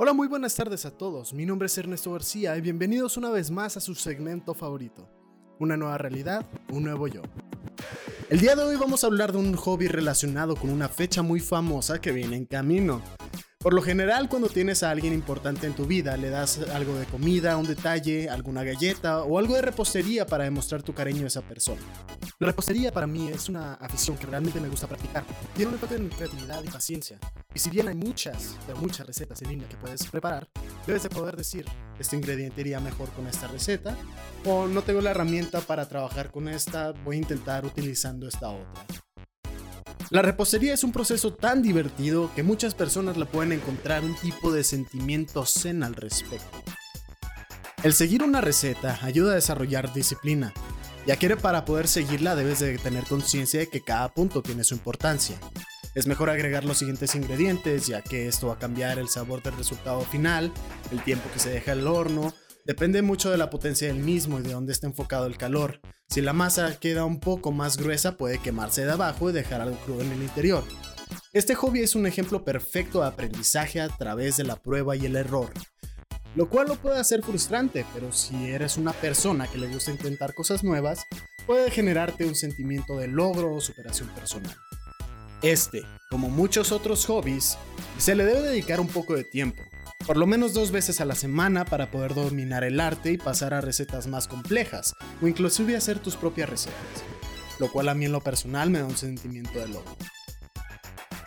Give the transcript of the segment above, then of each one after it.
Hola, muy buenas tardes a todos. Mi nombre es Ernesto García y bienvenidos una vez más a su segmento favorito. Una nueva realidad, un nuevo yo. El día de hoy vamos a hablar de un hobby relacionado con una fecha muy famosa que viene en camino. Por lo general, cuando tienes a alguien importante en tu vida, le das algo de comida, un detalle, alguna galleta o algo de repostería para demostrar tu cariño a esa persona. La repostería para mí es una afición que realmente me gusta practicar. Tiene un enfoque en creatividad y paciencia. Y si bien hay muchas, pero muchas recetas en línea que puedes preparar, debes de poder decir, este ingrediente iría mejor con esta receta, o no tengo la herramienta para trabajar con esta, voy a intentar utilizando esta otra. La repostería es un proceso tan divertido que muchas personas le pueden encontrar un tipo de sentimiento zen al respecto. El seguir una receta ayuda a desarrollar disciplina, ya que para poder seguirla debes de tener conciencia de que cada punto tiene su importancia. Es mejor agregar los siguientes ingredientes, ya que esto va a cambiar el sabor del resultado final, el tiempo que se deja el horno, Depende mucho de la potencia del mismo y de dónde está enfocado el calor. Si la masa queda un poco más gruesa puede quemarse de abajo y dejar algo crudo en el interior. Este hobby es un ejemplo perfecto de aprendizaje a través de la prueba y el error. Lo cual lo puede hacer frustrante, pero si eres una persona que le gusta intentar cosas nuevas, puede generarte un sentimiento de logro o superación personal. Este, como muchos otros hobbies, se le debe dedicar un poco de tiempo, por lo menos dos veces a la semana para poder dominar el arte y pasar a recetas más complejas, o inclusive hacer tus propias recetas, lo cual a mí en lo personal me da un sentimiento de logro.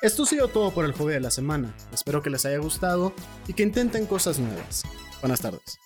Esto ha sido todo por el hobby de la semana, espero que les haya gustado y que intenten cosas nuevas. Buenas tardes.